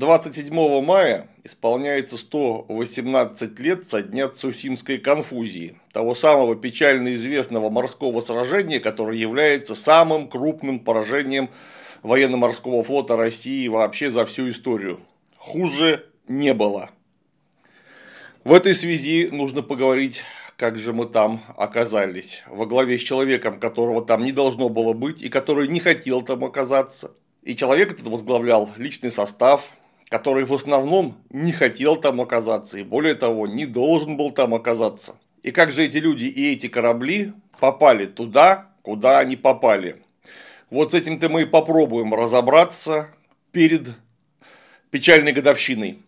27 мая исполняется 118 лет со дня Цусимской конфузии, того самого печально известного морского сражения, которое является самым крупным поражением военно-морского флота России вообще за всю историю. Хуже не было. В этой связи нужно поговорить, как же мы там оказались, во главе с человеком, которого там не должно было быть и который не хотел там оказаться. И человек этот возглавлял личный состав, который в основном не хотел там оказаться и более того не должен был там оказаться. И как же эти люди и эти корабли попали туда, куда они попали. Вот с этим-то мы и попробуем разобраться перед печальной годовщиной.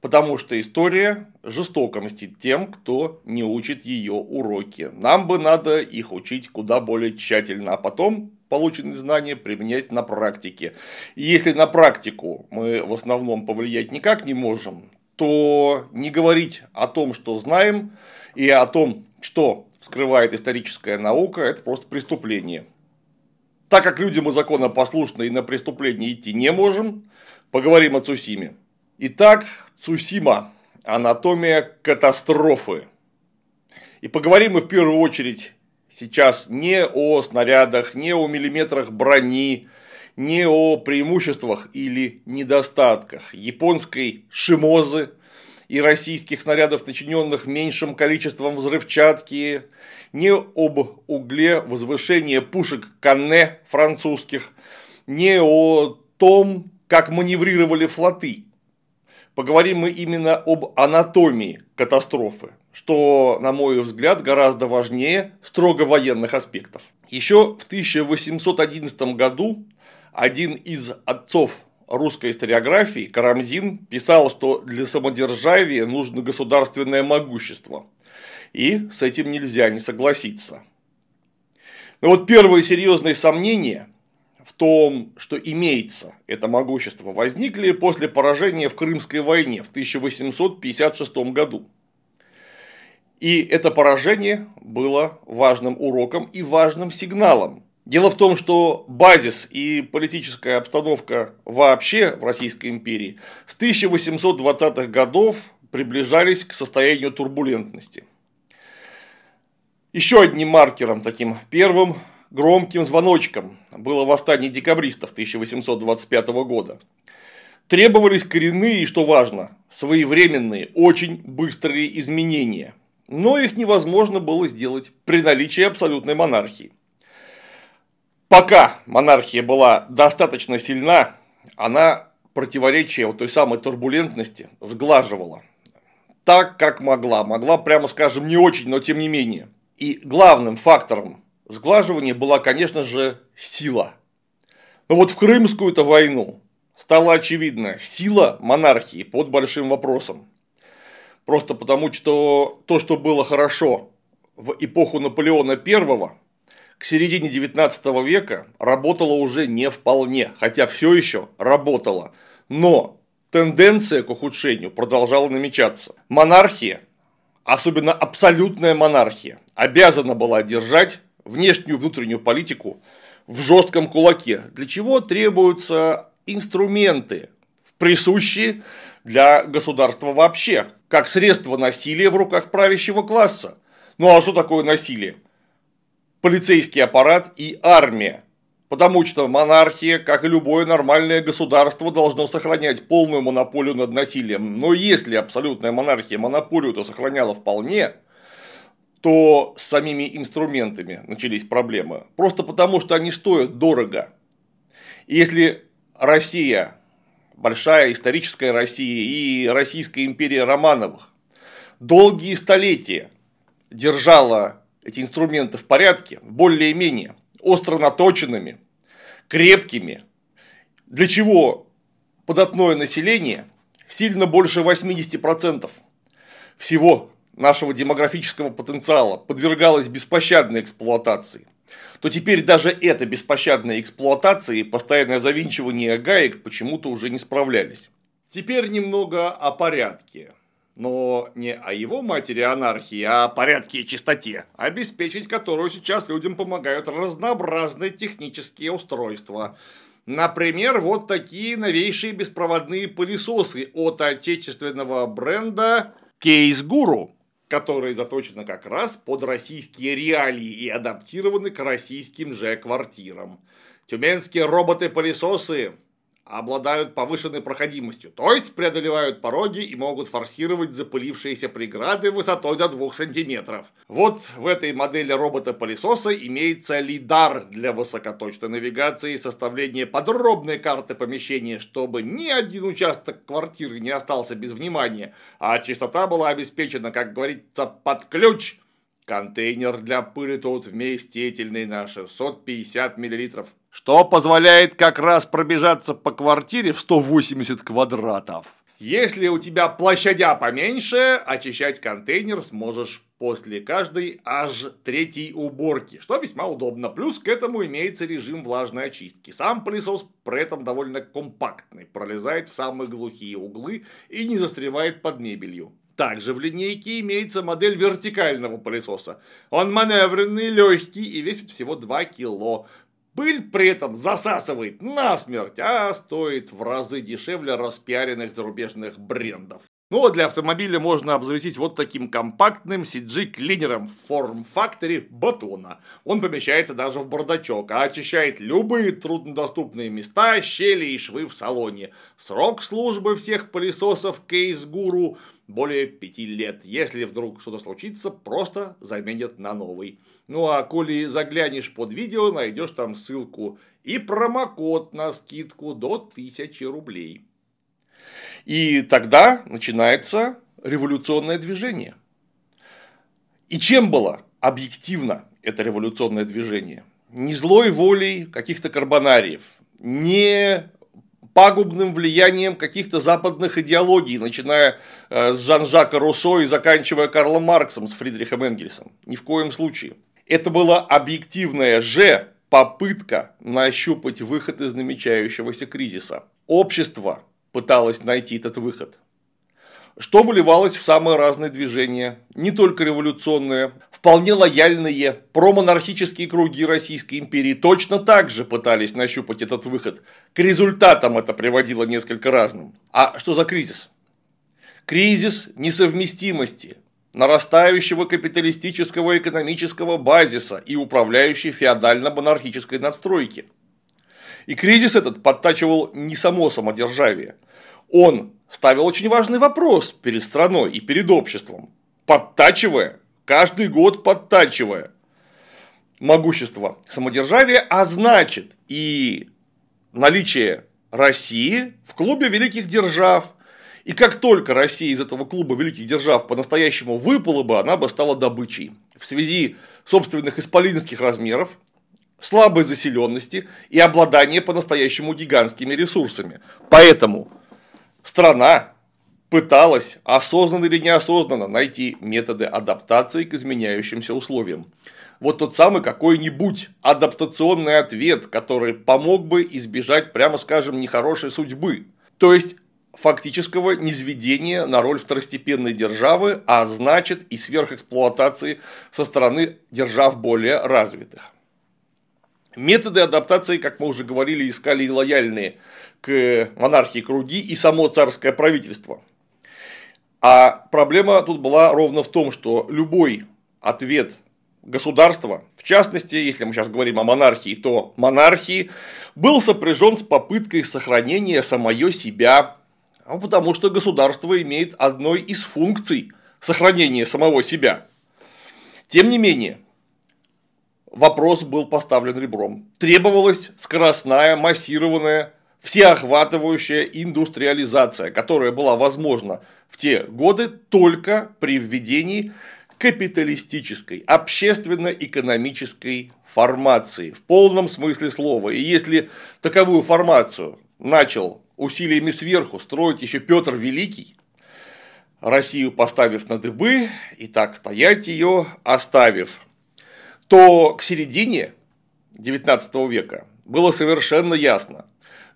Потому что история жестоко мстит тем, кто не учит ее уроки. Нам бы надо их учить куда более тщательно, а потом полученные знания применять на практике. И если на практику мы в основном повлиять никак не можем, то не говорить о том, что знаем, и о том, что вскрывает историческая наука, это просто преступление. Так как люди мы законопослушны и на преступление идти не можем, поговорим о Цусиме. Итак, Цусима. Анатомия катастрофы. И поговорим мы в первую очередь сейчас не о снарядах, не о миллиметрах брони, не о преимуществах или недостатках японской шимозы и российских снарядов, начиненных меньшим количеством взрывчатки, не об угле возвышения пушек Канне французских, не о том, как маневрировали флоты. Поговорим мы именно об анатомии катастрофы что, на мой взгляд, гораздо важнее строго военных аспектов. Еще в 1811 году один из отцов русской историографии, Карамзин, писал, что для самодержавия нужно государственное могущество. И с этим нельзя не согласиться. Но вот первые серьезные сомнения в том, что имеется это могущество, возникли после поражения в Крымской войне в 1856 году. И это поражение было важным уроком и важным сигналом. Дело в том, что базис и политическая обстановка вообще в Российской империи с 1820-х годов приближались к состоянию турбулентности. Еще одним маркером, таким первым громким звоночком было восстание декабристов 1825 года. Требовались коренные и, что важно, своевременные, очень быстрые изменения – но их невозможно было сделать при наличии абсолютной монархии. Пока монархия была достаточно сильна, она противоречие вот той самой турбулентности сглаживала. Так, как могла. Могла, прямо скажем, не очень, но тем не менее. И главным фактором сглаживания была, конечно же, сила. Но вот в Крымскую-то войну стало очевидно, сила монархии под большим вопросом. Просто потому, что то, что было хорошо в эпоху Наполеона I, к середине 19 века работало уже не вполне, хотя все еще работало. Но тенденция к ухудшению продолжала намечаться. Монархия, особенно абсолютная монархия, обязана была держать внешнюю внутреннюю политику в жестком кулаке, для чего требуются инструменты, присущие для государства вообще как средство насилия в руках правящего класса. Ну а что такое насилие? Полицейский аппарат и армия. Потому что монархия, как и любое нормальное государство, должно сохранять полную монополию над насилием. Но если абсолютная монархия монополию-то сохраняла вполне, то с самими инструментами начались проблемы. Просто потому, что они стоят дорого. И если Россия большая историческая Россия и Российская империя Романовых. Долгие столетия держала эти инструменты в порядке, более-менее остро наточенными, крепкими, для чего податное население сильно больше 80% всего нашего демографического потенциала подвергалось беспощадной эксплуатации – то теперь даже эта беспощадная эксплуатация и постоянное завинчивание гаек почему-то уже не справлялись. Теперь немного о порядке. Но не о его матери анархии, а о порядке и чистоте, обеспечить которую сейчас людям помогают разнообразные технические устройства. Например, вот такие новейшие беспроводные пылесосы от отечественного бренда Case Guru, которые заточены как раз под российские реалии и адаптированы к российским же квартирам. Тюменские роботы-пылесосы обладают повышенной проходимостью, то есть преодолевают пороги и могут форсировать запылившиеся преграды высотой до 2 сантиметров. Вот в этой модели робота-пылесоса имеется лидар для высокоточной навигации и составления подробной карты помещения, чтобы ни один участок квартиры не остался без внимания, а чистота была обеспечена, как говорится, под ключ. Контейнер для пыли тут вместительный на 650 миллилитров что позволяет как раз пробежаться по квартире в 180 квадратов. Если у тебя площадя поменьше, очищать контейнер сможешь после каждой аж третьей уборки, что весьма удобно. Плюс к этому имеется режим влажной очистки. Сам пылесос при этом довольно компактный, пролезает в самые глухие углы и не застревает под мебелью. Также в линейке имеется модель вертикального пылесоса. Он маневренный, легкий и весит всего 2 кило. Пыль при этом засасывает насмерть, а стоит в разы дешевле распиаренных зарубежных брендов. Ну а для автомобиля можно обзавестись вот таким компактным CG-клинером в форм-факторе батона. Он помещается даже в бардачок, а очищает любые труднодоступные места, щели и швы в салоне. Срок службы всех пылесосов Case Guru более пяти лет. Если вдруг что-то случится, просто заменят на новый. Ну а коли заглянешь под видео, найдешь там ссылку и промокод на скидку до 1000 рублей. И тогда начинается революционное движение. И чем было объективно это революционное движение? Не злой волей каких-то карбонариев, не пагубным влиянием каких-то западных идеологий, начиная э, с Жан-Жака Руссо и заканчивая Карлом Марксом с Фридрихом Энгельсом. Ни в коем случае. Это была объективная же попытка нащупать выход из намечающегося кризиса. Общество пыталась найти этот выход. Что выливалось в самые разные движения, не только революционные, вполне лояльные промонархические круги Российской империи точно так же пытались нащупать этот выход. К результатам это приводило несколько разным. А что за кризис? Кризис несовместимости, нарастающего капиталистического экономического базиса и управляющей феодально-монархической надстройки. И кризис этот подтачивал не само самодержавие – он ставил очень важный вопрос перед страной и перед обществом, подтачивая, каждый год подтачивая могущество самодержавия, а значит и наличие России в клубе великих держав. И как только Россия из этого клуба великих держав по-настоящему выпала бы, она бы стала добычей. В связи собственных исполинских размеров, слабой заселенности и обладания по-настоящему гигантскими ресурсами. Поэтому страна пыталась, осознанно или неосознанно, найти методы адаптации к изменяющимся условиям. Вот тот самый какой-нибудь адаптационный ответ, который помог бы избежать, прямо скажем, нехорошей судьбы. То есть фактического низведения на роль второстепенной державы, а значит и сверхэксплуатации со стороны держав более развитых. Методы адаптации, как мы уже говорили, искали и лояльные к монархии круги и само царское правительство. А проблема тут была ровно в том, что любой ответ государства, в частности, если мы сейчас говорим о монархии, то монархии был сопряжен с попыткой сохранения самое себя, а потому что государство имеет одной из функций сохранения самого себя. Тем не менее, вопрос был поставлен ребром. Требовалась скоростная, массированная всеохватывающая индустриализация, которая была возможна в те годы только при введении капиталистической, общественно-экономической формации в полном смысле слова. И если таковую формацию начал усилиями сверху строить еще Петр Великий, Россию поставив на дыбы и так стоять ее оставив, то к середине XIX века было совершенно ясно,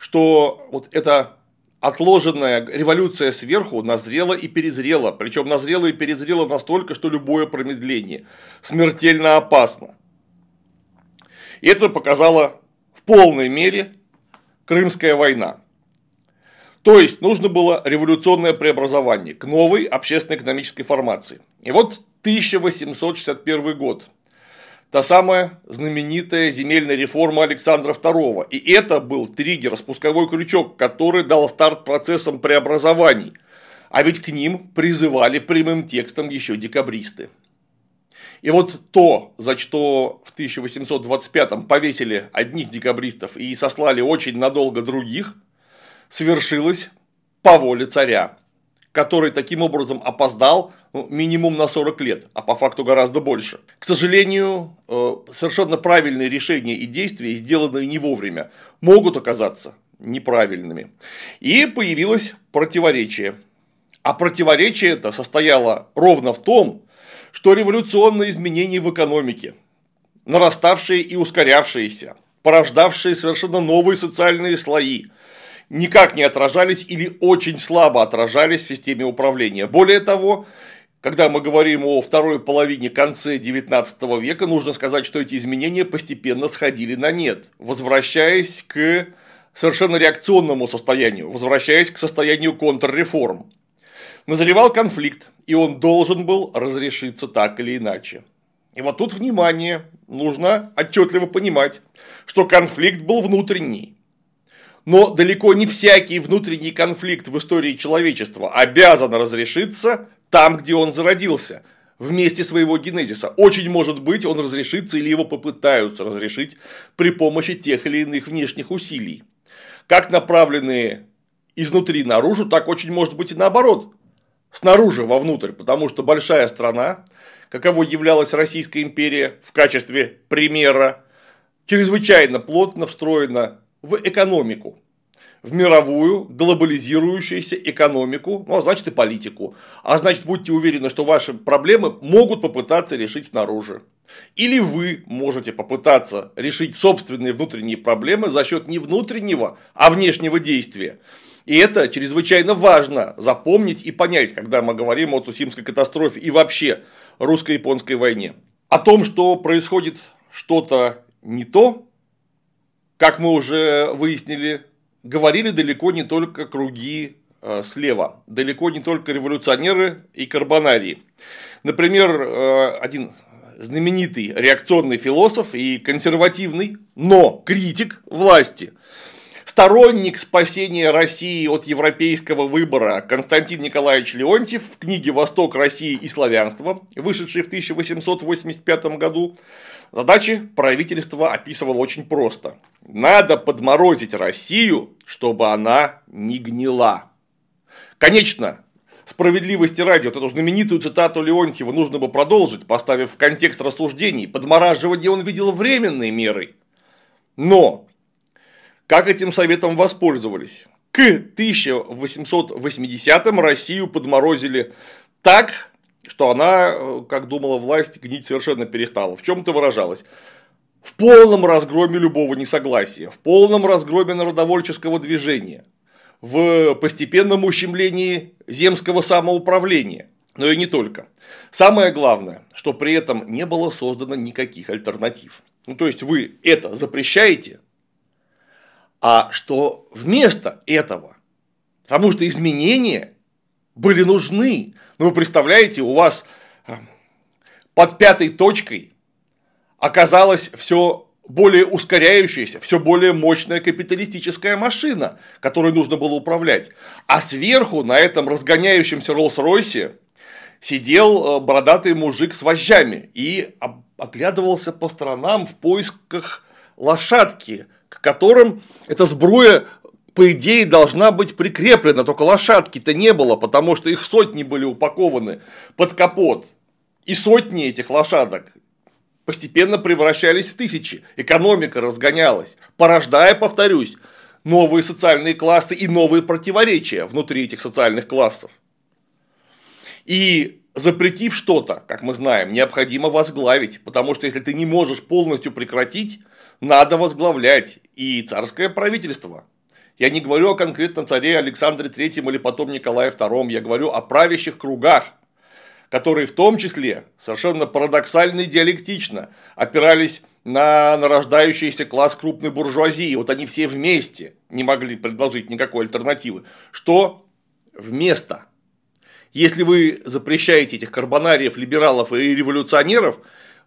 что вот эта отложенная революция сверху назрела и перезрела, причем назрела и перезрела настолько, что любое промедление смертельно опасно. И это показало в полной мере Крымская война. То есть нужно было революционное преобразование к новой общественно-экономической формации. И вот 1861 год. Та самая знаменитая земельная реформа Александра II. И это был триггер, спусковой крючок, который дал старт процессам преобразований. А ведь к ним призывали прямым текстом еще декабристы. И вот то, за что в 1825-м повесили одних декабристов и сослали очень надолго других, свершилось по воле царя, который таким образом опоздал ну, минимум на 40 лет, а по факту гораздо больше. К сожалению, э, совершенно правильные решения и действия, сделанные не вовремя, могут оказаться неправильными. И появилось противоречие. А противоречие это состояло ровно в том, что революционные изменения в экономике, нараставшие и ускорявшиеся, порождавшие совершенно новые социальные слои, никак не отражались или очень слабо отражались в системе управления. Более того, когда мы говорим о второй половине конце XIX века, нужно сказать, что эти изменения постепенно сходили на нет, возвращаясь к совершенно реакционному состоянию, возвращаясь к состоянию контрреформ. Назревал конфликт, и он должен был разрешиться так или иначе. И вот тут внимание, нужно отчетливо понимать, что конфликт был внутренний. Но далеко не всякий внутренний конфликт в истории человечества обязан разрешиться там, где он зародился, вместе своего генезиса. Очень может быть, он разрешится или его попытаются разрешить при помощи тех или иных внешних усилий. Как направленные изнутри наружу, так очень может быть и наоборот снаружи вовнутрь, потому что большая страна, каково являлась Российская империя в качестве примера, чрезвычайно плотно встроена в экономику, в мировую глобализирующуюся экономику, ну, а значит и политику. А значит, будьте уверены, что ваши проблемы могут попытаться решить снаружи. Или вы можете попытаться решить собственные внутренние проблемы за счет не внутреннего, а внешнего действия. И это чрезвычайно важно запомнить и понять, когда мы говорим о Цусимской катастрофе и вообще русско-японской войне. О том, что происходит что-то не то, как мы уже выяснили, говорили далеко не только круги э, слева, далеко не только революционеры и карбонарии. Например, э, один знаменитый реакционный философ и консервативный, но критик власти – Сторонник спасения России от европейского выбора Константин Николаевич Леонтьев в книге «Восток России и славянство», вышедшей в 1885 году, задачи правительства описывал очень просто. Надо подморозить Россию, чтобы она не гнила. Конечно, справедливости ради, вот эту знаменитую цитату Леонтьева нужно бы продолжить, поставив в контекст рассуждений. Подмораживание он видел временной мерой. Но как этим советом воспользовались? К 1880-м Россию подморозили так, что она, как думала власть, гнить совершенно перестала. В чем это выражалось? В полном разгроме любого несогласия, в полном разгроме народовольческого движения, в постепенном ущемлении земского самоуправления, но и не только. Самое главное, что при этом не было создано никаких альтернатив. Ну, то есть вы это запрещаете, а что вместо этого. Потому что изменения были нужны. Ну, вы представляете, у вас э, под пятой точкой оказалась все более ускоряющаяся, все более мощная капиталистическая машина, которой нужно было управлять. А сверху на этом разгоняющемся Роллс-Ройсе сидел э, бородатый мужик с вожжами и оглядывался по сторонам в поисках лошадки, к которым эта сбруя по идее, должна быть прикреплена, только лошадки-то не было, потому что их сотни были упакованы под капот. И сотни этих лошадок постепенно превращались в тысячи. Экономика разгонялась, порождая, повторюсь, новые социальные классы и новые противоречия внутри этих социальных классов. И запретив что-то, как мы знаем, необходимо возглавить, потому что если ты не можешь полностью прекратить, надо возглавлять и царское правительство. Я не говорю о конкретном царе Александре III или потом Николае II, я говорю о правящих кругах, которые в том числе совершенно парадоксально и диалектично опирались на нарождающийся класс крупной буржуазии. Вот они все вместе не могли предложить никакой альтернативы. Что вместо? Если вы запрещаете этих карбонариев, либералов и революционеров,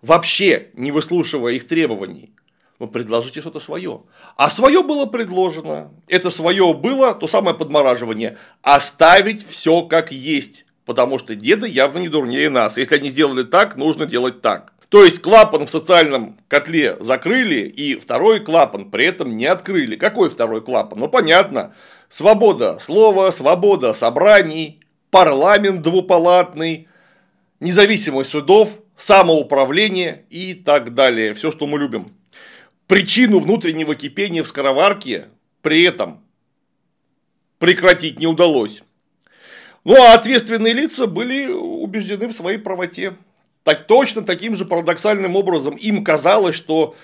вообще не выслушивая их требований, вы предложите что-то свое. А свое было предложено. Это свое было то самое подмораживание. Оставить все как есть. Потому что деды явно не дурнее нас. Если они сделали так, нужно делать так. То есть клапан в социальном котле закрыли, и второй клапан при этом не открыли. Какой второй клапан? Ну понятно. Свобода слова, свобода собраний, парламент двупалатный, независимость судов, самоуправление и так далее. Все, что мы любим. Причину внутреннего кипения в скороварке при этом прекратить не удалось. Ну а ответственные лица были убеждены в своей правоте. Так точно таким же парадоксальным образом им казалось, что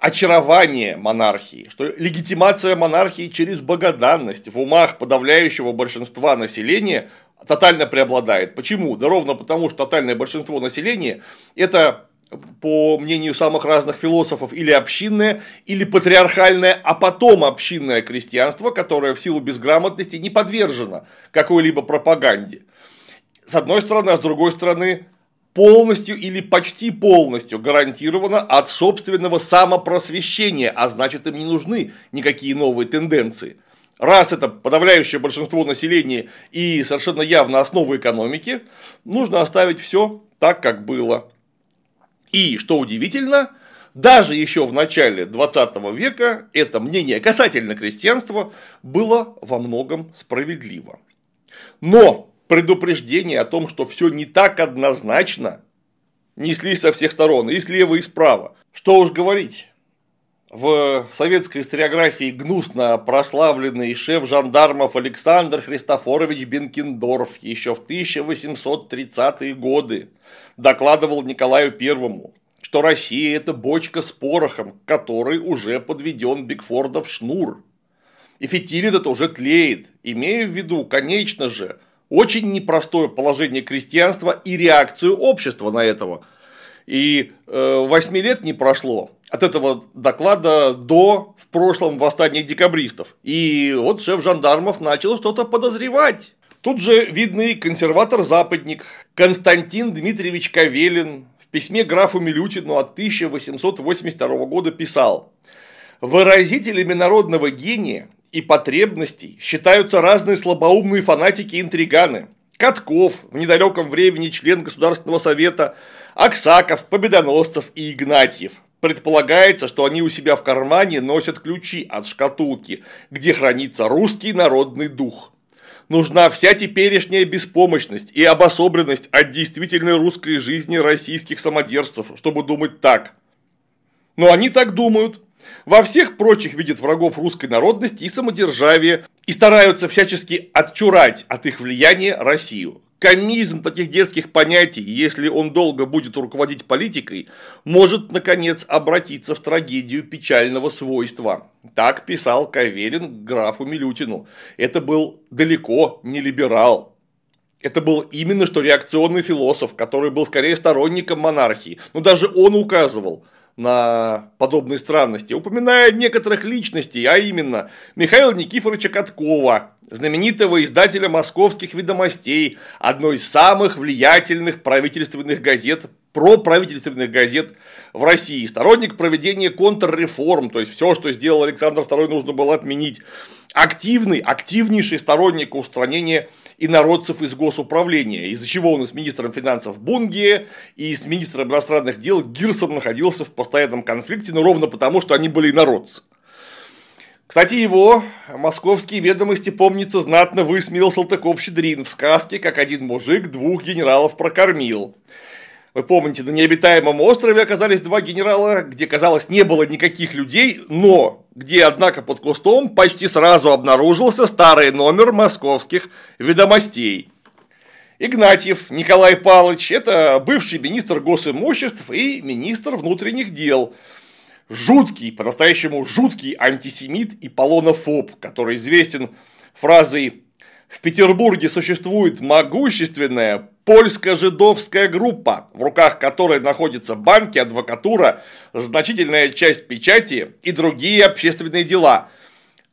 очарование монархии, что легитимация монархии через богоданность в умах подавляющего большинства населения тотально преобладает. Почему? Да ровно потому, что тотальное большинство населения – это по мнению самых разных философов, или общинное, или патриархальное, а потом общинное крестьянство, которое в силу безграмотности не подвержено какой-либо пропаганде. С одной стороны, а с другой стороны, полностью или почти полностью гарантировано от собственного самопросвещения, а значит им не нужны никакие новые тенденции. Раз это подавляющее большинство населения и совершенно явно основа экономики, нужно оставить все так, как было. И, что удивительно, даже еще в начале 20 века это мнение касательно крестьянства было во многом справедливо. Но предупреждения о том, что все не так однозначно, неслись со всех сторон, и слева, и справа. Что уж говорить. В советской историографии гнусно прославленный шеф жандармов Александр Христофорович Бенкендорф еще в 1830-е годы докладывал Николаю Первому, что Россия – это бочка с порохом, который уже подведен Бигфордов шнур. И фитиль этот уже тлеет, имея в виду, конечно же, очень непростое положение крестьянства и реакцию общества на этого. И э, 8 лет не прошло от этого доклада до в прошлом восстания декабристов. И вот шеф жандармов начал что-то подозревать. Тут же видный консерватор-западник Константин Дмитриевич Кавелин в письме графу Милютину от 1882 года писал «Выразителями народного гения и потребностей считаются разные слабоумные фанатики-интриганы, Катков, в недалеком времени член Государственного совета, Аксаков, Победоносцев и Игнатьев. Предполагается, что они у себя в кармане носят ключи от шкатулки, где хранится русский народный дух нужна вся теперешняя беспомощность и обособленность от действительной русской жизни российских самодержцев, чтобы думать так. Но они так думают. Во всех прочих видят врагов русской народности и самодержавия и стараются всячески отчурать от их влияния Россию. Комизм таких детских понятий, если он долго будет руководить политикой, может, наконец, обратиться в трагедию печального свойства. Так писал Каверин графу Милютину. Это был далеко не либерал. Это был именно что реакционный философ, который был скорее сторонником монархии. Но даже он указывал – на подобные странности, упоминая некоторых личностей, а именно Михаила Никифоровича Каткова, знаменитого издателя московских ведомостей, одной из самых влиятельных правительственных газет, проправительственных газет в России, сторонник проведения контрреформ, то есть все, что сделал Александр II, нужно было отменить, активный, активнейший сторонник устранения инородцев из госуправления, из-за чего он с министром финансов Бунге, и с министром иностранных дел Гирсом находился в постоянном конфликте, но ровно потому, что они были инородцы. Кстати, его московские ведомости, помнится, знатно высмеял Салтыков-Щедрин в сказке, как один мужик двух генералов прокормил. Вы помните, на необитаемом острове оказались два генерала, где, казалось, не было никаких людей, но где, однако, под кустом почти сразу обнаружился старый номер московских ведомостей. Игнатьев Николай Павлович – это бывший министр госимуществ и министр внутренних дел. Жуткий, по-настоящему жуткий антисемит и полонофоб, который известен фразой В Петербурге существует могущественная польско-жидовская группа, в руках которой находятся банки, адвокатура, значительная часть печати и другие общественные дела.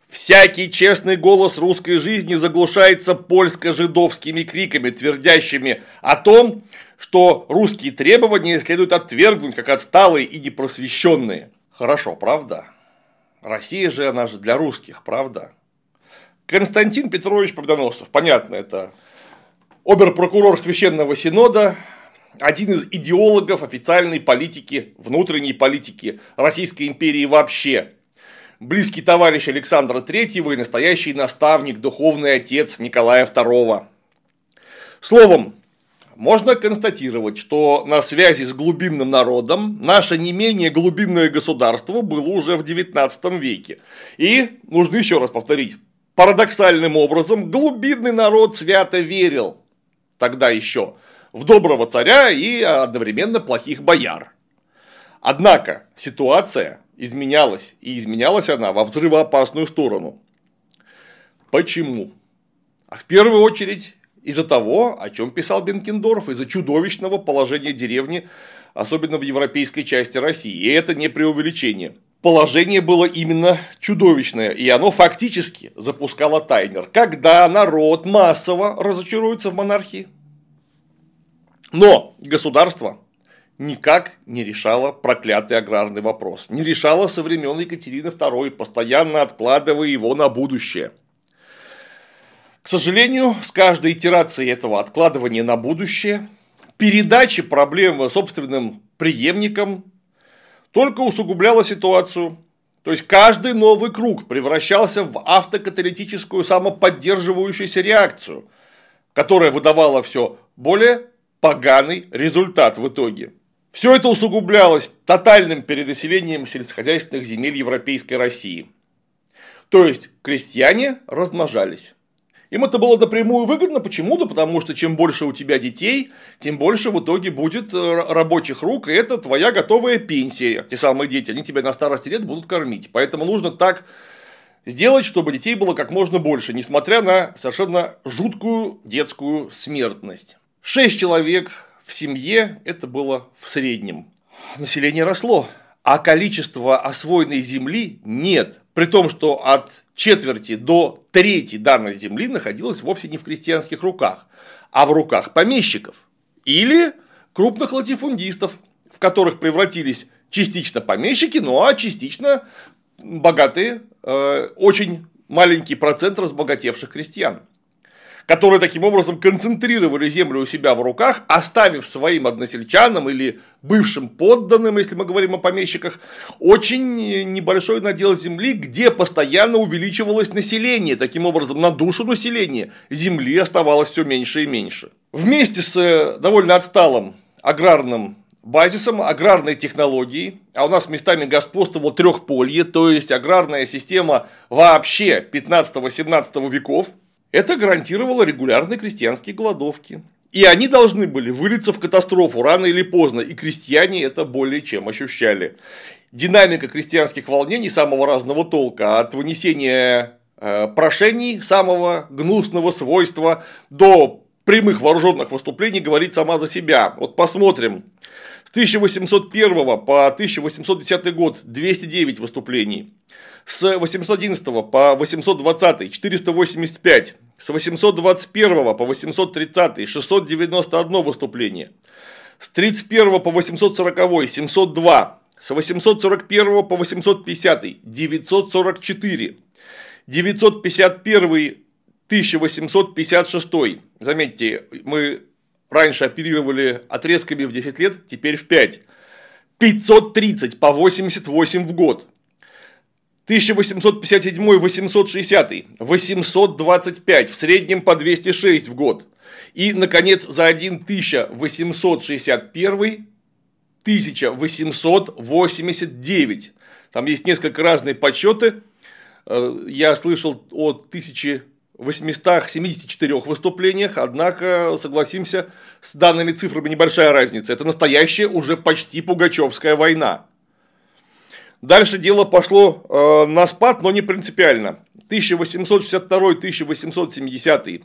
Всякий честный голос русской жизни заглушается польско-жидовскими криками, твердящими о том, что русские требования следует отвергнуть как отсталые и непросвещенные. Хорошо, правда? Россия же, она же для русских, правда? Константин Петрович Победоносцев, понятно, это оберпрокурор Священного Синода, один из идеологов официальной политики, внутренней политики Российской империи вообще, близкий товарищ Александра III и настоящий наставник, духовный отец Николая II. Словом, можно констатировать, что на связи с глубинным народом наше не менее глубинное государство было уже в XIX веке. И, нужно еще раз повторить, парадоксальным образом глубинный народ свято верил тогда еще в доброго царя и одновременно плохих бояр. Однако ситуация изменялась, и изменялась она во взрывоопасную сторону. Почему? А в первую очередь из-за того, о чем писал Бенкендорф, из-за чудовищного положения деревни, особенно в европейской части России. И это не преувеличение. Положение было именно чудовищное, и оно фактически запускало таймер. Когда народ массово разочаруется в монархии? Но государство никак не решало проклятый аграрный вопрос. Не решало со времен Екатерины II, постоянно откладывая его на будущее – к сожалению, с каждой итерацией этого откладывания на будущее, передачи проблемы собственным преемникам только усугубляла ситуацию. То есть каждый новый круг превращался в автокаталитическую самоподдерживающуюся реакцию, которая выдавала все более поганый результат в итоге. Все это усугублялось тотальным перенаселением сельскохозяйственных земель Европейской России. То есть крестьяне размножались. Им это было напрямую выгодно. Почему? Да потому что чем больше у тебя детей, тем больше в итоге будет э, рабочих рук, и это твоя готовая пенсия. Те самые дети, они тебя на старости лет будут кормить. Поэтому нужно так сделать, чтобы детей было как можно больше, несмотря на совершенно жуткую детскую смертность. Шесть человек в семье – это было в среднем. Население росло, а количество освоенной земли нет. При том, что от четверти до трети данной земли находилась вовсе не в крестьянских руках, а в руках помещиков или крупных латифундистов, в которых превратились частично помещики, ну а частично богатые, э, очень маленький процент разбогатевших крестьян которые таким образом концентрировали землю у себя в руках, оставив своим односельчанам или бывшим подданным, если мы говорим о помещиках, очень небольшой надел земли, где постоянно увеличивалось население. Таким образом, на душу населения земли оставалось все меньше и меньше. Вместе с э, довольно отсталым аграрным базисом аграрной технологии, а у нас местами господствовало трехполье, то есть аграрная система вообще 15-17 веков, это гарантировало регулярные крестьянские голодовки. И они должны были вылиться в катастрофу рано или поздно, и крестьяне это более чем ощущали. Динамика крестьянских волнений самого разного толка, от вынесения э, прошений самого гнусного свойства до прямых вооруженных выступлений говорит сама за себя. Вот посмотрим. С 1801 по 1810 год 209 выступлений. С 811 по 820 485, с 821 по 830 691 выступление, с 31 по 840 702, с 841 по 850 944, 951 1856. Заметьте, мы раньше оперировали отрезками в 10 лет, теперь в 5. 530 по 88 в год. 1857-860, 825, в среднем по 206 в год. И, наконец, за 1861 1889. Там есть несколько разные подсчеты. Э, я слышал от 1000 874 выступлениях, однако, согласимся, с данными цифрами небольшая разница. Это настоящая уже почти Пугачевская война. Дальше дело пошло э, на спад, но не принципиально. 1862-1870,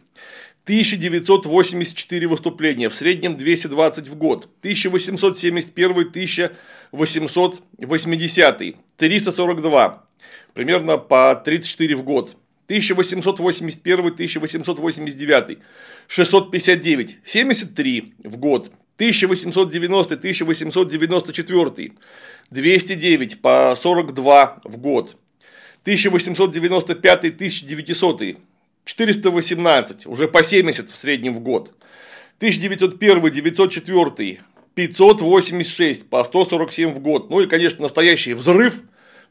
1984 выступления, в среднем 220 в год, 1871-1880, 342, примерно по 34 в год – 1881-1889, 659, 73 в год. 1890-1894, 209 по 42 в год. 1895-1900, 418, уже по 70 в среднем в год. 1901-904, 586 по 147 в год. Ну и, конечно, настоящий взрыв,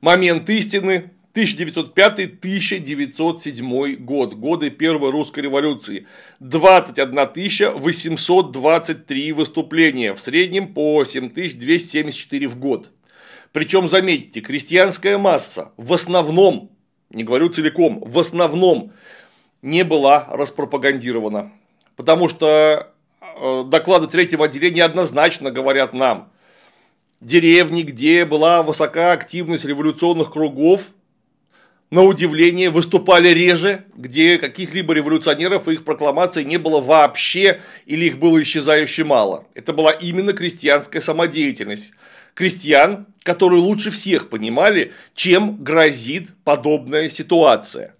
момент истины, 1905-1907 год, годы Первой русской революции. 21 823 выступления, в среднем по 7274 в год. Причем, заметьте, крестьянская масса в основном, не говорю целиком, в основном не была распропагандирована. Потому что э, доклады третьего отделения однозначно говорят нам, деревни, где была высока активность революционных кругов, на удивление, выступали реже, где каких-либо революционеров и их прокламаций не было вообще или их было исчезающе мало. Это была именно крестьянская самодеятельность. Крестьян, которые лучше всех понимали, чем грозит подобная ситуация.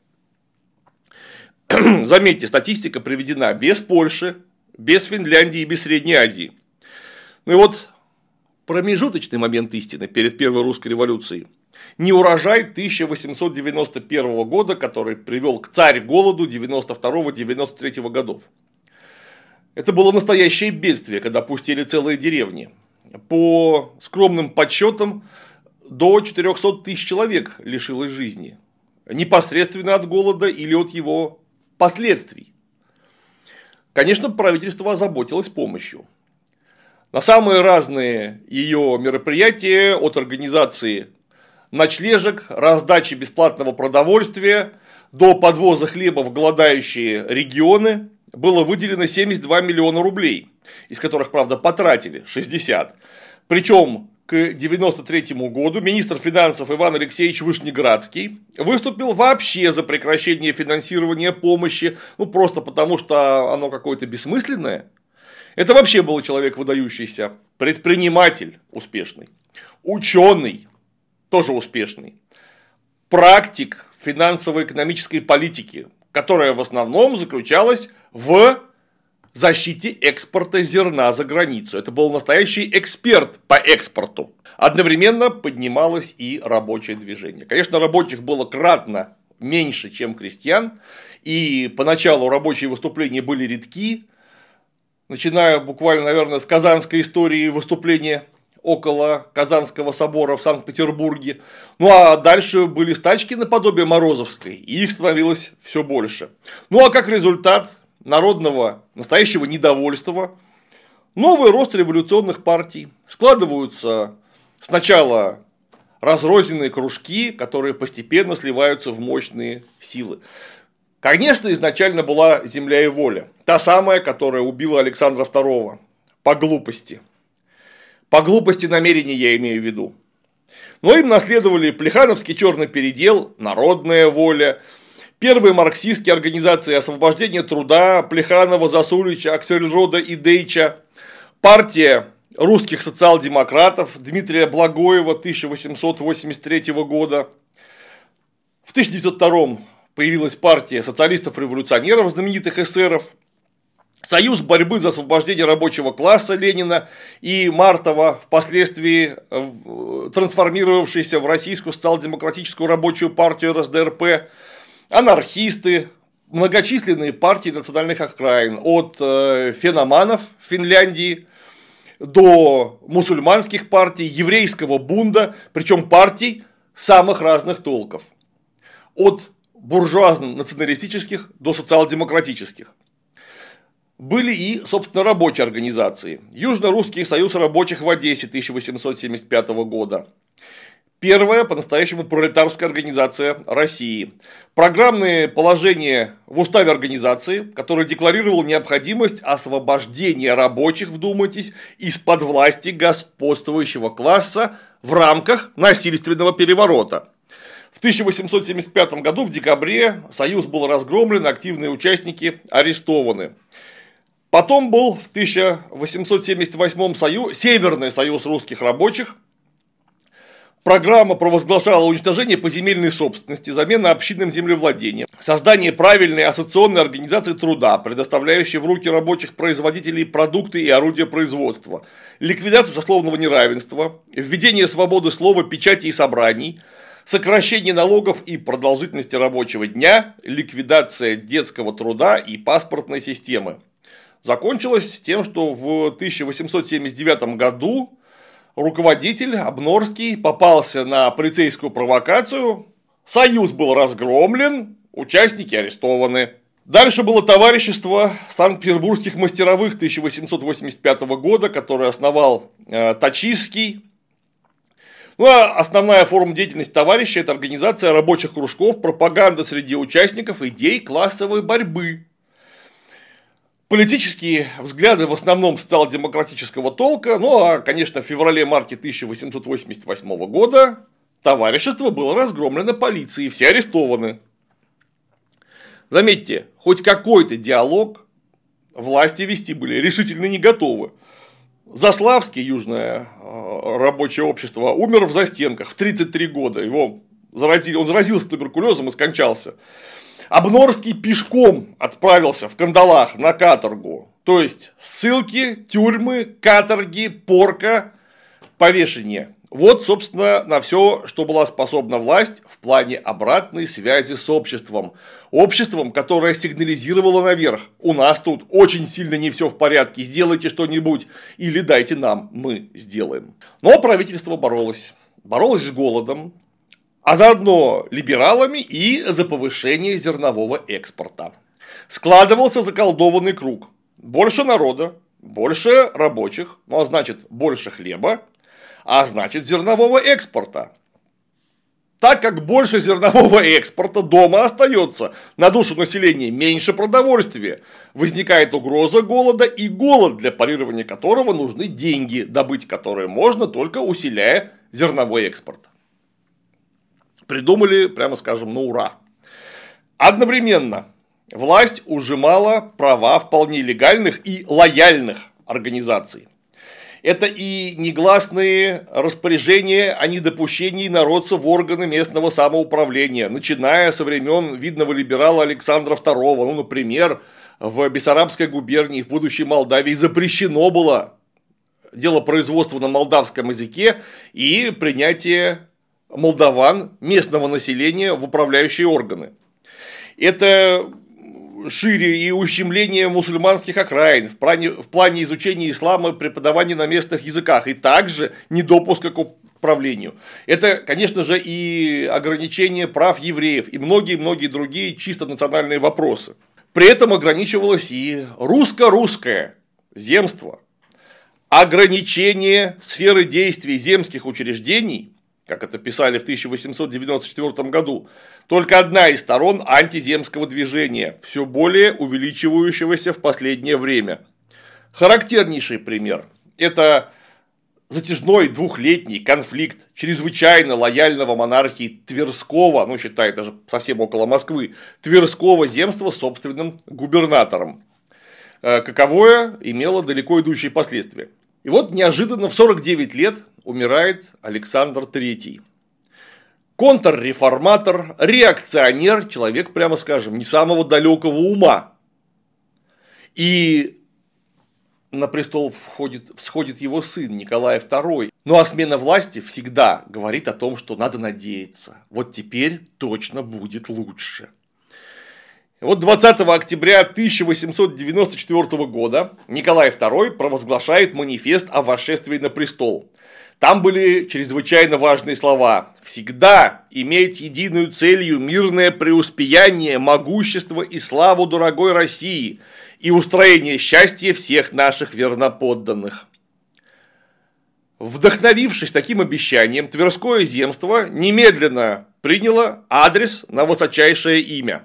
Заметьте, статистика приведена без Польши, без Финляндии и без Средней Азии. Ну и вот промежуточный момент истины перед Первой русской революцией – не урожай 1891 года, который привел к царь голоду 92-93 годов. Это было настоящее бедствие, когда пустили целые деревни. По скромным подсчетам, до 400 тысяч человек лишилось жизни. Непосредственно от голода или от его последствий. Конечно, правительство озаботилось помощью. На самые разные ее мероприятия от организации ночлежек, раздачи бесплатного продовольствия до подвоза хлеба в голодающие регионы было выделено 72 миллиона рублей, из которых, правда, потратили 60. Причем к 1993 году министр финансов Иван Алексеевич Вышнеградский выступил вообще за прекращение финансирования помощи, ну просто потому что оно какое-то бессмысленное. Это вообще был человек выдающийся, предприниматель успешный, ученый, тоже успешный, практик финансово-экономической политики, которая в основном заключалась в защите экспорта зерна за границу. Это был настоящий эксперт по экспорту. Одновременно поднималось и рабочее движение. Конечно, рабочих было кратно меньше, чем крестьян, и поначалу рабочие выступления были редки, начиная буквально, наверное, с казанской истории выступления около Казанского собора в Санкт-Петербурге. Ну а дальше были стачки наподобие Морозовской, и их становилось все больше. Ну а как результат народного настоящего недовольства, новый рост революционных партий, складываются сначала разрозненные кружки, которые постепенно сливаются в мощные силы. Конечно, изначально была земля и воля, та самая, которая убила Александра II по глупости – по глупости намерений я имею в виду. Но им наследовали Плехановский черный передел, Народная воля, первые марксистские организации освобождения труда Плеханова, Засулича, Аксельрода и Дейча, партия русских социал-демократов Дмитрия Благоева 1883 года. В 1902 появилась партия социалистов-революционеров, знаменитых эсеров – Союз борьбы за освобождение рабочего класса Ленина и Мартова, впоследствии э, трансформировавшийся в Российскую социал-демократическую рабочую партию РСДРП, анархисты, многочисленные партии национальных окраин, от э, феноманов в Финляндии до мусульманских партий, еврейского бунда, причем партий самых разных толков. От буржуазно-националистических до социал-демократических были и, собственно, рабочие организации. Южно-Русский союз рабочих в Одессе 1875 года. первая по-настоящему пролетарская организация России. Программные положения в уставе организации, который декларировал необходимость освобождения рабочих, вдумайтесь, из-под власти господствующего класса в рамках насильственного переворота. В 1875 году в декабре Союз был разгромлен, активные участники арестованы. Потом был в 1878 союз, Северный союз русских рабочих, Программа провозглашала уничтожение поземельной собственности, замена общинным землевладением, создание правильной ассоциационной организации труда, предоставляющей в руки рабочих производителей продукты и орудия производства, ликвидацию сословного неравенства, введение свободы слова, печати и собраний, сокращение налогов и продолжительности рабочего дня, ликвидация детского труда и паспортной системы. Закончилось тем, что в 1879 году руководитель Обнорский попался на полицейскую провокацию, союз был разгромлен, участники арестованы. Дальше было товарищество Санкт-Петербургских мастеровых 1885 года, которое основал э, Тачиский. Ну, а основная форма деятельности товарища – это организация рабочих кружков, пропаганда среди участников идей классовой борьбы. Политические взгляды в основном социал-демократического толка, ну а, конечно, в феврале-марте 1888 года товарищество было разгромлено полицией, все арестованы. Заметьте, хоть какой-то диалог власти вести были решительно не готовы. Заславский, Южное э, рабочее общество, умер в застенках в 33 года. Его заразили, он заразился туберкулезом и скончался. Обнорский пешком отправился в кандалах на каторгу. То есть ссылки, тюрьмы, каторги, порка, повешение. Вот, собственно, на все, что была способна власть в плане обратной связи с обществом. Обществом, которое сигнализировало наверх. У нас тут очень сильно не все в порядке, сделайте что-нибудь или дайте нам, мы сделаем. Но правительство боролось. Боролось с голодом, а заодно либералами и за повышение зернового экспорта. Складывался заколдованный круг. Больше народа, больше рабочих, ну а значит больше хлеба, а значит зернового экспорта. Так как больше зернового экспорта дома остается на душу населения меньше продовольствия, возникает угроза голода и голод, для парирования которого нужны деньги, добыть которые можно только усиляя зерновой экспорт придумали, прямо скажем, на ура. Одновременно власть ужимала права вполне легальных и лояльных организаций. Это и негласные распоряжения о недопущении народца в органы местного самоуправления, начиная со времен видного либерала Александра II. Ну, например, в Бессарабской губернии, в будущей Молдавии запрещено было дело производства на молдавском языке и принятие молдаван, местного населения в управляющие органы. Это шире и ущемление мусульманских окраин в плане, в плане изучения ислама и преподавания на местных языках, и также недопуска к управлению. Это, конечно же, и ограничение прав евреев, и многие-многие другие чисто национальные вопросы. При этом ограничивалось и русско-русское земство. Ограничение сферы действий земских учреждений как это писали в 1894 году, только одна из сторон антиземского движения, все более увеличивающегося в последнее время. Характернейший пример – это затяжной двухлетний конфликт чрезвычайно лояльного монархии Тверского, ну, считай, даже совсем около Москвы, Тверского земства собственным губернатором. Э, каковое имело далеко идущие последствия. И вот неожиданно в 49 лет умирает Александр III. Контрреформатор, реакционер, человек, прямо скажем, не самого далекого ума. И на престол входит, всходит его сын Николай II. Ну а смена власти всегда говорит о том, что надо надеяться. Вот теперь точно будет лучше. Вот 20 октября 1894 года Николай II провозглашает манифест о восшествии на престол. Там были чрезвычайно важные слова. Всегда иметь единую целью мирное преуспеяние, могущество и славу дорогой России и устроение счастья всех наших верноподданных. Вдохновившись таким обещанием, Тверское земство немедленно приняло адрес на высочайшее имя.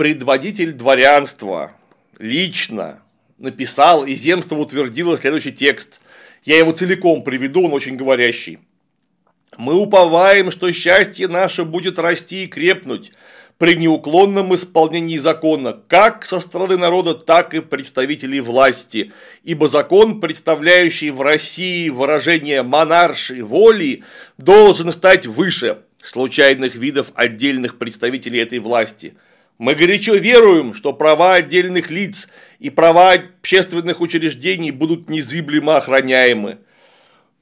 Предводитель дворянства лично написал, и земство утвердило следующий текст. Я его целиком приведу, он очень говорящий. Мы уповаем, что счастье наше будет расти и крепнуть при неуклонном исполнении закона, как со стороны народа, так и представителей власти, ибо закон, представляющий в России выражение монаршей воли, должен стать выше случайных видов отдельных представителей этой власти. Мы горячо веруем, что права отдельных лиц и права общественных учреждений будут незыблемо охраняемы.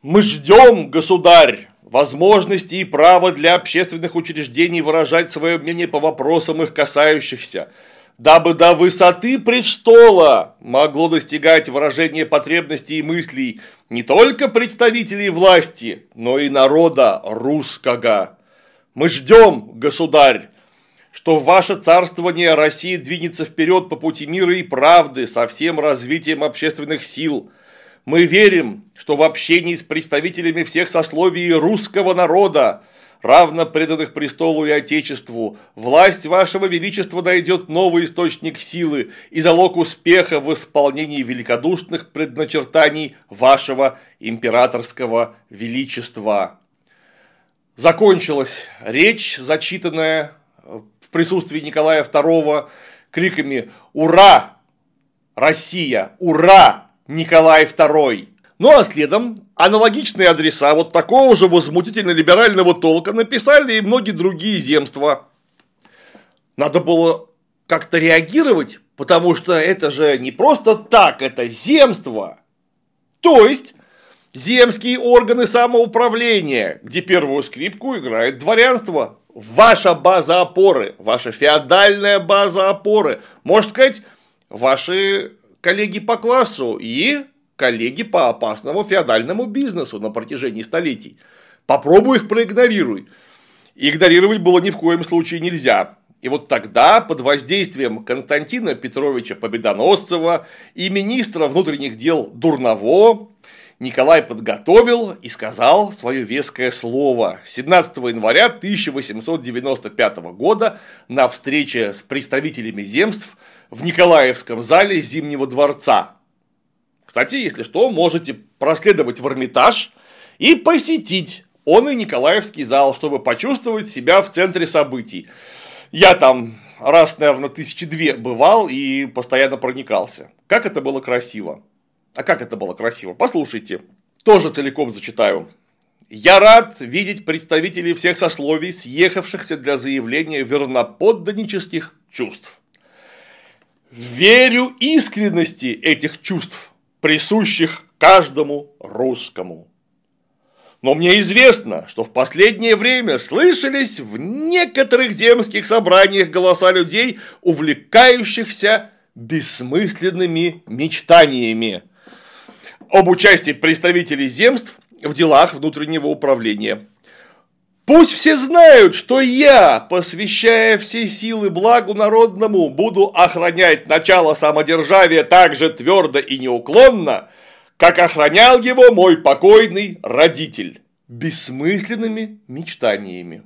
Мы ждем, государь, возможности и право для общественных учреждений выражать свое мнение по вопросам их касающихся, дабы до высоты престола могло достигать выражение потребностей и мыслей не только представителей власти, но и народа русского. Мы ждем, государь, что ваше царствование России двинется вперед по пути мира и правды со всем развитием общественных сил – мы верим, что в общении с представителями всех сословий русского народа, равно преданных престолу и отечеству, власть вашего величества найдет новый источник силы и залог успеха в исполнении великодушных предначертаний вашего императорского величества. Закончилась речь, зачитанная в присутствии Николая II криками «Ура! Россия! Ура! Николай II. Ну а следом аналогичные адреса вот такого же возмутительно-либерального толка написали и многие другие земства. Надо было как-то реагировать, потому что это же не просто так, это земство. То есть, земские органы самоуправления, где первую скрипку играет дворянство. Ваша база опоры, ваша феодальная база опоры. Можно сказать, ваши коллеги по классу и коллеги по опасному феодальному бизнесу на протяжении столетий. Попробуй их проигнорируй. Игнорировать было ни в коем случае нельзя. И вот тогда, под воздействием Константина Петровича Победоносцева и министра внутренних дел Дурново, Николай подготовил и сказал свое веское слово 17 января 1895 года на встрече с представителями земств в Николаевском зале Зимнего дворца. Кстати, если что, можете проследовать в Эрмитаж и посетить он и Николаевский зал, чтобы почувствовать себя в центре событий. Я там раз, наверное, тысячи две бывал и постоянно проникался. Как это было красиво. А как это было красиво? Послушайте. Тоже целиком зачитаю. Я рад видеть представителей всех сословий, съехавшихся для заявления верноподданнических чувств. Верю искренности этих чувств, присущих каждому русскому. Но мне известно, что в последнее время слышались в некоторых земских собраниях голоса людей, увлекающихся бессмысленными мечтаниями об участии представителей земств в делах внутреннего управления. Пусть все знают, что я, посвящая все силы благу народному, буду охранять начало самодержавия так же твердо и неуклонно, как охранял его мой покойный родитель, бессмысленными мечтаниями.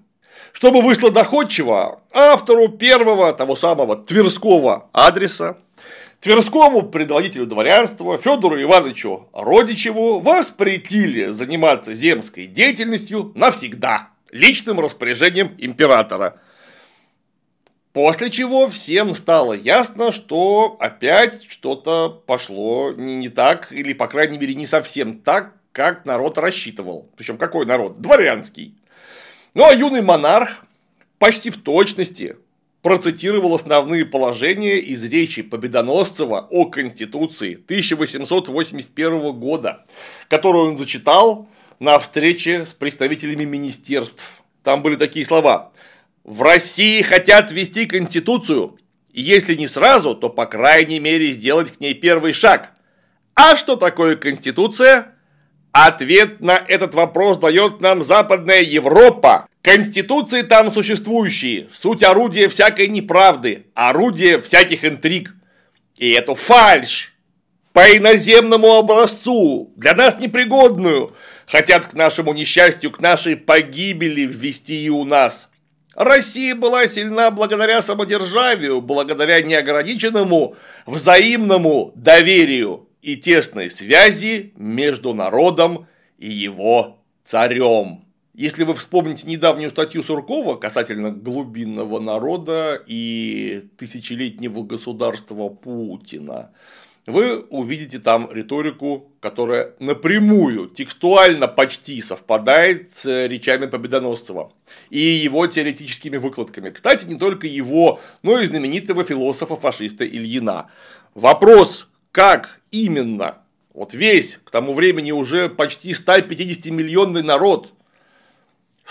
Чтобы вышло доходчиво, автору первого того самого Тверского адреса, Тверскому предводителю дворянства Федору Ивановичу Родичеву воспретили заниматься земской деятельностью навсегда личным распоряжением императора. После чего всем стало ясно, что опять что-то пошло не так, или, по крайней мере, не совсем так, как народ рассчитывал. Причем какой народ? Дворянский. Ну а юный монарх почти в точности процитировал основные положения из речи Победоносцева о Конституции 1881 года, которую он зачитал на встрече с представителями министерств. Там были такие слова. В России хотят ввести Конституцию, если не сразу, то по крайней мере сделать к ней первый шаг. А что такое Конституция? Ответ на этот вопрос дает нам Западная Европа. Конституции там существующие, суть орудия всякой неправды, орудие всяких интриг. И эту фальшь по иноземному образцу, для нас непригодную, хотят к нашему несчастью, к нашей погибели ввести и у нас. Россия была сильна благодаря самодержавию, благодаря неограниченному взаимному доверию и тесной связи между народом и его царем. Если вы вспомните недавнюю статью Суркова касательно глубинного народа и тысячелетнего государства Путина, вы увидите там риторику, которая напрямую, текстуально почти совпадает с речами Победоносцева и его теоретическими выкладками. Кстати, не только его, но и знаменитого философа-фашиста Ильина. Вопрос, как именно вот весь к тому времени уже почти 150-миллионный народ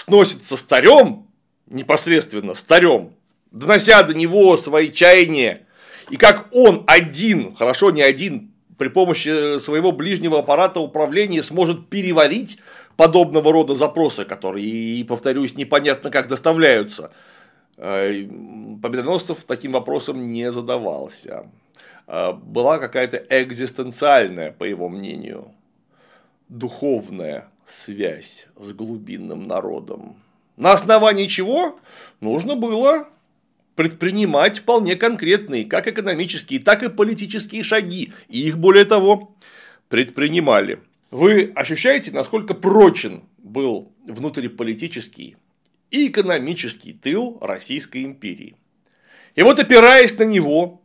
сносится с царем, непосредственно с царем, донося до него свои чаяния, и как он один, хорошо, не один, при помощи своего ближнего аппарата управления сможет переварить подобного рода запросы, которые, и повторюсь, непонятно как доставляются. Э, Победоносцев таким вопросом не задавался. Э, была какая-то экзистенциальная, по его мнению, духовная связь с глубинным народом. На основании чего нужно было предпринимать вполне конкретные, как экономические, так и политические шаги. И их, более того, предпринимали. Вы ощущаете, насколько прочен был внутриполитический и экономический тыл Российской империи. И вот опираясь на него,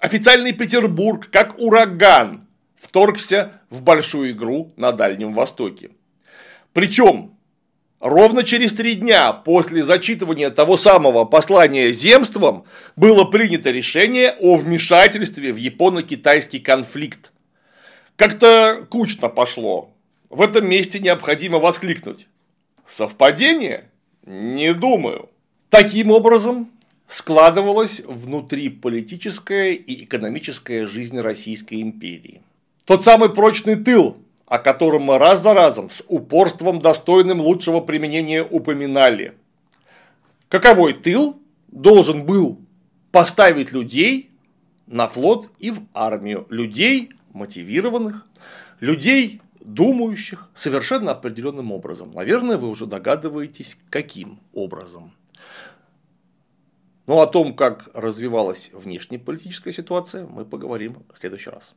официальный Петербург, как ураган, вторгся в большую игру на Дальнем Востоке. Причем ровно через три дня после зачитывания того самого послания земством было принято решение о вмешательстве в японо-китайский конфликт. Как-то кучно пошло. В этом месте необходимо воскликнуть. Совпадение? Не думаю. Таким образом, складывалась внутриполитическая и экономическая жизнь Российской империи. Тот самый прочный тыл, о котором мы раз за разом с упорством, достойным лучшего применения упоминали. Каковой тыл должен был поставить людей на флот и в армию, людей мотивированных, людей думающих совершенно определенным образом. Наверное, вы уже догадываетесь, каким образом. Но о том, как развивалась внешнеполитическая ситуация, мы поговорим в следующий раз.